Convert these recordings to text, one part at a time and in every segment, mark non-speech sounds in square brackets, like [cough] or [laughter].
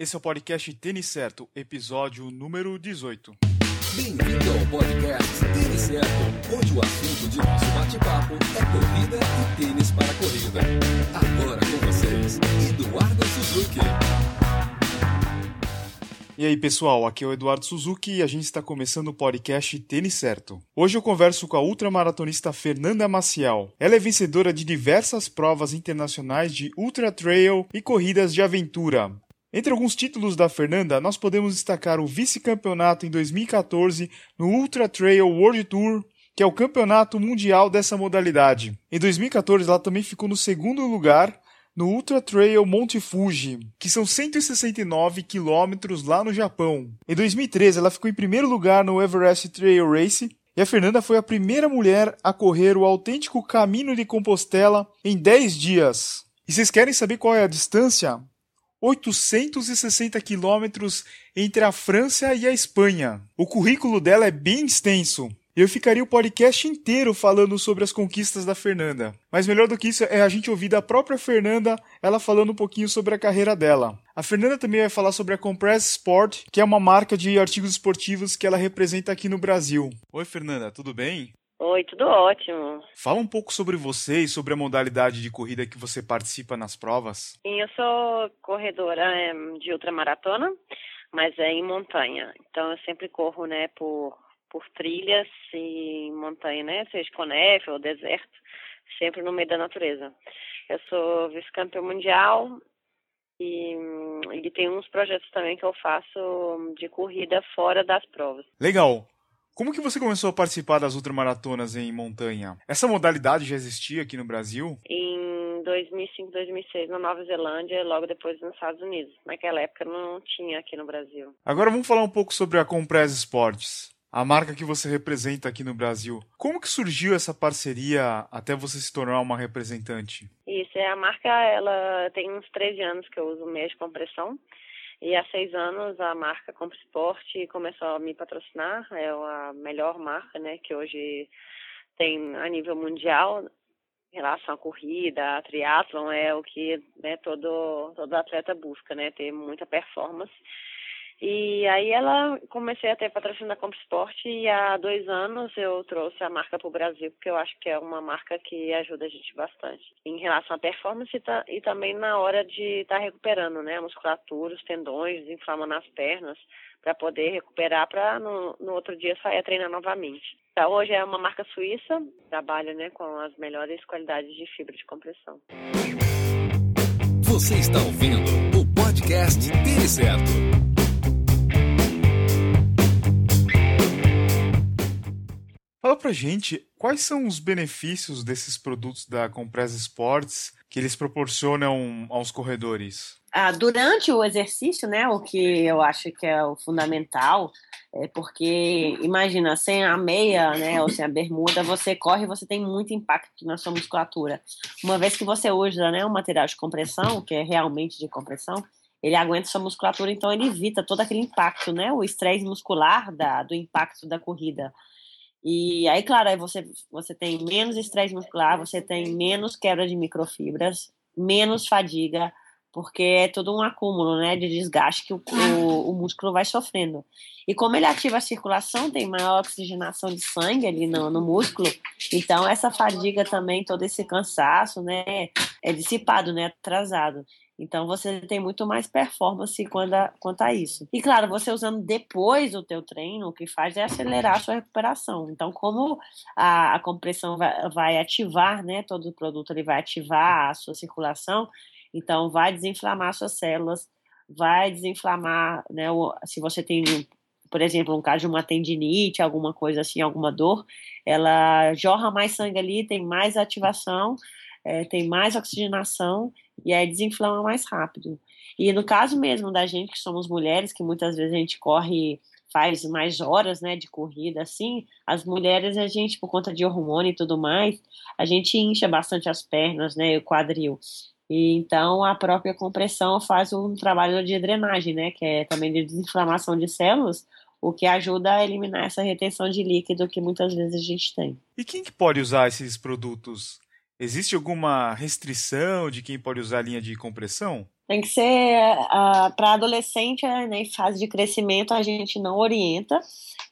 Esse é o podcast Tênis Certo, episódio número 18. Bem-vindo ao podcast Tênis Certo, onde o assunto de nosso bate-papo é corrida e tênis para corrida. Agora com vocês, Eduardo Suzuki. E aí, pessoal, aqui é o Eduardo Suzuki e a gente está começando o podcast Tênis Certo. Hoje eu converso com a ultramaratonista Fernanda Maciel. Ela é vencedora de diversas provas internacionais de ultra trail e corridas de aventura. Entre alguns títulos da Fernanda, nós podemos destacar o vice-campeonato em 2014 no Ultra Trail World Tour, que é o campeonato mundial dessa modalidade. Em 2014, ela também ficou no segundo lugar no Ultra Trail Monte Fuji, que são 169 quilômetros lá no Japão. Em 2013, ela ficou em primeiro lugar no Everest Trail Race e a Fernanda foi a primeira mulher a correr o autêntico Caminho de Compostela em 10 dias. E vocês querem saber qual é a distância? 860 quilômetros entre a França e a Espanha. O currículo dela é bem extenso. Eu ficaria o podcast inteiro falando sobre as conquistas da Fernanda. Mas melhor do que isso é a gente ouvir da própria Fernanda ela falando um pouquinho sobre a carreira dela. A Fernanda também vai falar sobre a Compress Sport, que é uma marca de artigos esportivos que ela representa aqui no Brasil. Oi, Fernanda, tudo bem? Oi, tudo ótimo. Fala um pouco sobre você e sobre a modalidade de corrida que você participa nas provas. Sim, eu sou corredora é, de ultramaratona, mas é em montanha. Então eu sempre corro, né, por por trilhas em montanha, né? Seja com neve ou deserto, sempre no meio da natureza. Eu sou vice-campeã mundial e, e tem uns projetos também que eu faço de corrida fora das provas. Legal. Como que você começou a participar das ultramaratonas em montanha? Essa modalidade já existia aqui no Brasil? Em 2005, 2006, na Nova Zelândia, logo depois nos Estados Unidos. Naquela época não tinha aqui no Brasil. Agora vamos falar um pouco sobre a Compress Sports a marca que você representa aqui no Brasil. Como que surgiu essa parceria até você se tornar uma representante? Isso, é a marca, ela tem uns 13 anos que eu uso meia de compressão. E há seis anos a marca Compre Esporte começou a me patrocinar. É a melhor marca, né, que hoje tem a nível mundial em relação à corrida, a triatlon, é o que né, todo, todo atleta busca, né, ter muita performance. E aí ela comecei a ter patrocínio da Comsport e há dois anos eu trouxe a marca para o Brasil, porque eu acho que é uma marca que ajuda a gente bastante em relação à performance e, também na hora de estar tá recuperando, né? A musculatura, os tendões, desinflamando as pernas, para poder recuperar para no, no, outro dia sair a treinar novamente. Tá, hoje é uma marca suíça, trabalha né, com as melhores qualidades de fibra de compressão. Você está ouvindo o podcast Tênis Certo. Fala pra gente quais são os benefícios desses produtos da Compress Sports que eles proporcionam aos corredores. Ah, durante o exercício, né, o que eu acho que é o fundamental, é porque imagina, sem a meia, né, ou sem a bermuda, você corre e você tem muito impacto na sua musculatura. Uma vez que você usa, né, um material de compressão, que é realmente de compressão, ele aguenta sua musculatura, então ele evita todo aquele impacto, né, o estresse muscular da, do impacto da corrida. E aí, claro, aí você, você tem menos estresse muscular, você tem menos quebra de microfibras, menos fadiga, porque é todo um acúmulo né, de desgaste que o, o, o, músculo vai sofrendo. E como ele ativa a circulação, tem maior oxigenação de sangue ali no, no músculo, então essa fadiga também, todo esse cansaço, né, é dissipado, né, atrasado. Então você tem muito mais performance quando a, quanto a isso. E claro, você usando depois do teu treino, o que faz é acelerar a sua recuperação. Então, como a, a compressão vai, vai, ativar, né, todo o produto ele vai ativar a sua circulação, então vai desinflamar suas células, vai desinflamar, né, o, se você tem por exemplo, um caso de uma tendinite, alguma coisa assim, alguma dor, ela jorra mais sangue ali, tem mais ativação, é, tem mais oxigenação e aí desinflama mais rápido. E no caso mesmo da gente que somos mulheres, que muitas vezes a gente corre, faz mais horas, né, de corrida, assim, as mulheres, a gente, por conta de hormônio e tudo mais, a gente incha bastante as pernas, né, o quadril. E então a própria compressão faz um trabalho de drenagem, né, que é também de desinflamação de células, o que ajuda a eliminar essa retenção de líquido que muitas vezes a gente tem. E quem que pode usar esses produtos? Existe alguma restrição de quem pode usar a linha de compressão? Tem que ser uh, para adolescente, né, em fase de crescimento, a gente não orienta.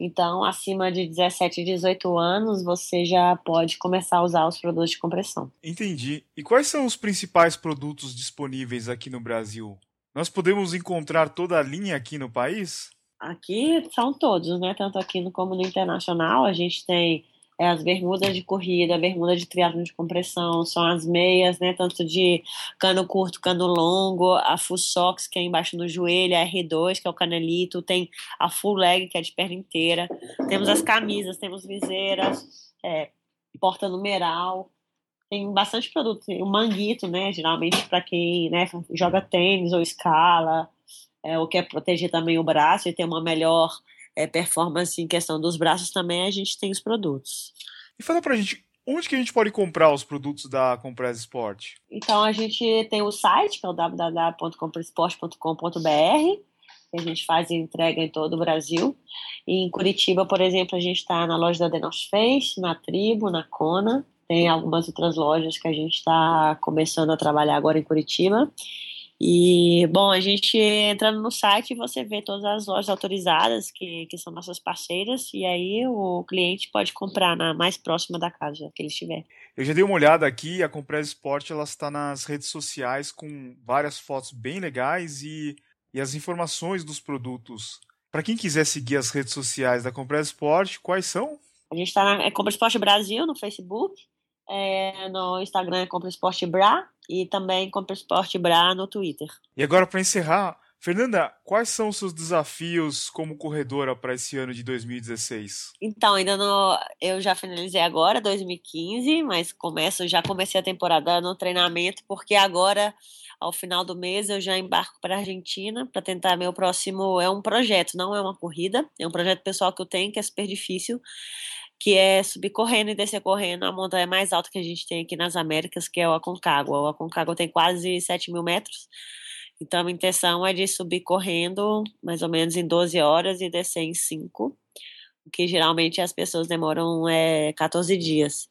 Então, acima de 17, 18 anos, você já pode começar a usar os produtos de compressão. Entendi. E quais são os principais produtos disponíveis aqui no Brasil? Nós podemos encontrar toda a linha aqui no país? Aqui são todos, né? Tanto aqui como no internacional. A gente tem é as bermudas de corrida, a bermuda de triatlo de compressão, são as meias, né, tanto de cano curto, cano longo, a full socks, que é embaixo do joelho, a R2, que é o canelito, tem a full leg, que é de perna inteira, temos as camisas, temos viseiras, é, porta numeral, tem bastante produto, o manguito, né, geralmente para quem, né, joga tênis ou escala, é, ou quer proteger também o braço e ter uma melhor é, performance em questão dos braços também, a gente tem os produtos. E fala pra gente, onde que a gente pode comprar os produtos da Compress Sport? Então a gente tem o site, que é o www.compressport.com.br, a gente faz entrega em todo o Brasil. E em Curitiba, por exemplo, a gente está na loja da Denos Face, na Tribo, na Kona. Tem algumas outras lojas que a gente está começando a trabalhar agora em Curitiba. E, bom, a gente entrando no site, você vê todas as lojas autorizadas que, que são nossas parceiras, e aí o cliente pode comprar na mais próxima da casa que ele estiver. Eu já dei uma olhada aqui, a Compress Sport ela está nas redes sociais com várias fotos bem legais e, e as informações dos produtos. Para quem quiser seguir as redes sociais da Compress Sport, quais são? A gente está na é Compress Sport Brasil no Facebook, é, no Instagram é Compra Esporte Bra e também Compra Esporte Bra no Twitter. E agora, para encerrar, Fernanda, quais são os seus desafios como corredora para esse ano de 2016? Então, ainda não, eu já finalizei agora 2015, mas começo, já comecei a temporada no treinamento, porque agora ao final do mês eu já embarco para a Argentina para tentar meu próximo é um projeto, não é uma corrida, é um projeto pessoal que eu tenho que é super difícil que é subir correndo e descer correndo a montanha mais alta que a gente tem aqui nas Américas, que é o Aconcagua. O Aconcagua tem quase 7 mil metros, então a intenção é de subir correndo mais ou menos em 12 horas e descer em 5, o que geralmente as pessoas demoram é, 14 dias.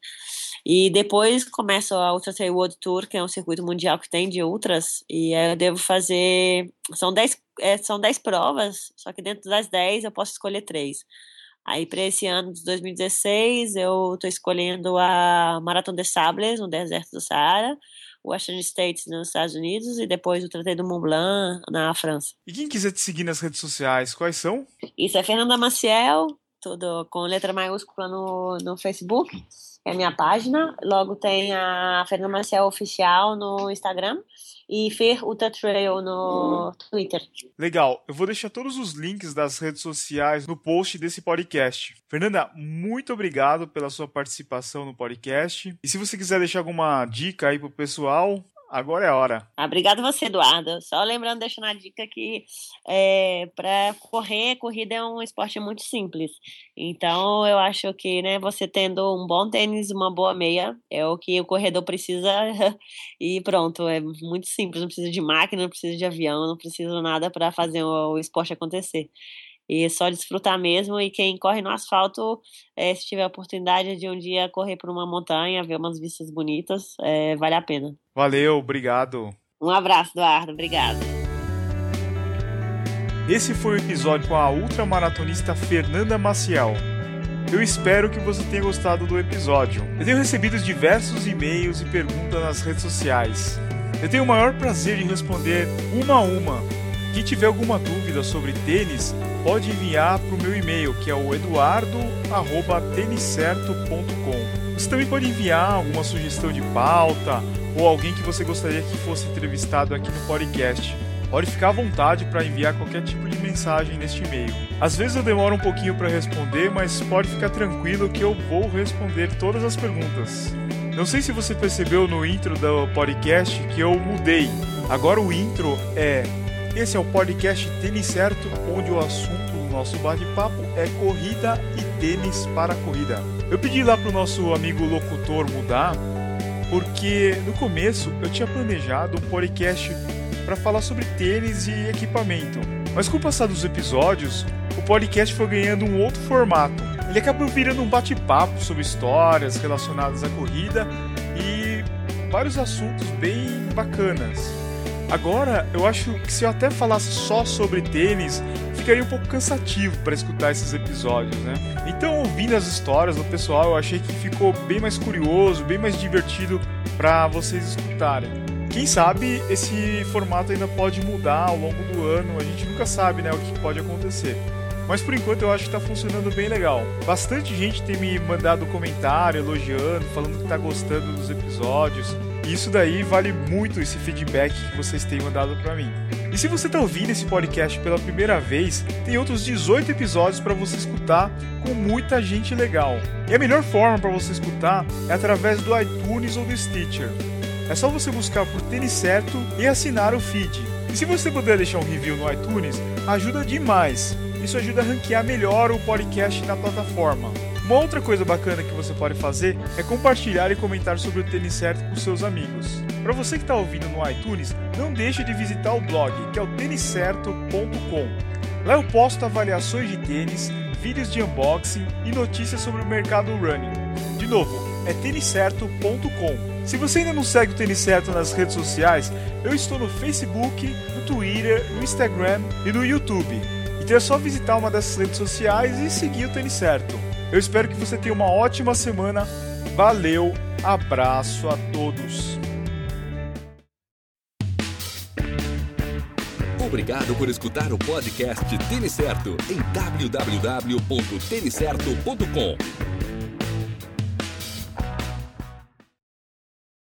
E depois começa a Ultra Trail World Tour, que é um circuito mundial que tem de ultras, e eu devo fazer. São 10, é, são 10 provas, só que dentro das 10 eu posso escolher 3. Aí, para esse ano de 2016, eu estou escolhendo a Maratona de Sables, no deserto do Saara, Western States, nos Estados Unidos, e depois o Tratado do Mont Blanc, na França. E quem quiser te seguir nas redes sociais, quais são? Isso é Fernanda Maciel, tudo com letra maiúscula no, no Facebook, é a minha página. Logo tem a Fernanda Maciel Oficial no Instagram e Fer Ultra Trail no Twitter. Legal, eu vou deixar todos os links das redes sociais no post desse podcast. Fernanda, muito obrigado pela sua participação no podcast. E se você quiser deixar alguma dica aí pro pessoal, Agora é a hora. Ah, obrigado você, Eduardo. Só lembrando, deixando a dica que é, para correr, corrida é um esporte muito simples. Então, eu acho que né, você tendo um bom tênis, uma boa meia, é o que o corredor precisa [laughs] e pronto. É muito simples, não precisa de máquina, não precisa de avião, não precisa nada para fazer o, o esporte acontecer. E só desfrutar mesmo. E quem corre no asfalto, é, se tiver a oportunidade de um dia correr por uma montanha, ver umas vistas bonitas, é, vale a pena. Valeu, obrigado. Um abraço, Eduardo. Obrigado. Esse foi o episódio com a ultramaratonista Fernanda Maciel. Eu espero que você tenha gostado do episódio. Eu tenho recebido diversos e-mails e perguntas nas redes sociais. Eu tenho o maior prazer de responder uma a uma. Quem tiver alguma dúvida sobre tênis, pode enviar para o meu e-mail, que é o eduardo@tenicerto.com. Você também pode enviar alguma sugestão de pauta ou alguém que você gostaria que fosse entrevistado aqui no podcast. Pode ficar à vontade para enviar qualquer tipo de mensagem neste e-mail. Às vezes eu demoro um pouquinho para responder, mas pode ficar tranquilo que eu vou responder todas as perguntas. Não sei se você percebeu no intro do podcast que eu mudei. Agora o intro é esse é o podcast Tênis Certo, onde o assunto do nosso bate-papo é corrida e tênis para corrida. Eu pedi lá pro nosso amigo locutor mudar, porque no começo eu tinha planejado um podcast para falar sobre tênis e equipamento. Mas com o passar dos episódios, o podcast foi ganhando um outro formato. Ele acabou virando um bate-papo sobre histórias relacionadas à corrida e vários assuntos bem bacanas. Agora, eu acho que se eu até falasse só sobre tênis, ficaria um pouco cansativo para escutar esses episódios, né? Então, ouvindo as histórias do pessoal, eu achei que ficou bem mais curioso, bem mais divertido para vocês escutarem. Quem sabe esse formato ainda pode mudar ao longo do ano, a gente nunca sabe, né, o que pode acontecer. Mas por enquanto eu acho que está funcionando bem legal. Bastante gente tem me mandado comentário, elogiando, falando que está gostando dos episódios. Isso daí vale muito esse feedback que vocês têm mandado para mim. E se você está ouvindo esse podcast pela primeira vez, tem outros 18 episódios para você escutar com muita gente legal. E a melhor forma para você escutar é através do iTunes ou do Stitcher. É só você buscar por Tênis Certo e assinar o feed. E se você puder deixar um review no iTunes, ajuda demais. Isso ajuda a ranquear melhor o podcast na plataforma. Uma outra coisa bacana que você pode fazer é compartilhar e comentar sobre o tênis certo com seus amigos. Para você que está ouvindo no iTunes, não deixe de visitar o blog, que é o têniscerto.com. Lá eu posto avaliações de tênis, vídeos de unboxing e notícias sobre o mercado running. De novo, é têniscerto.com. Se você ainda não segue o Tênis Certo nas redes sociais, eu estou no Facebook, no Twitter, no Instagram e no YouTube. Então é só visitar uma dessas redes sociais e seguir o Tênis Certo. Eu espero que você tenha uma ótima semana. Valeu, abraço a todos. Obrigado por escutar o podcast Tênis Certo em www.tenicerto.com.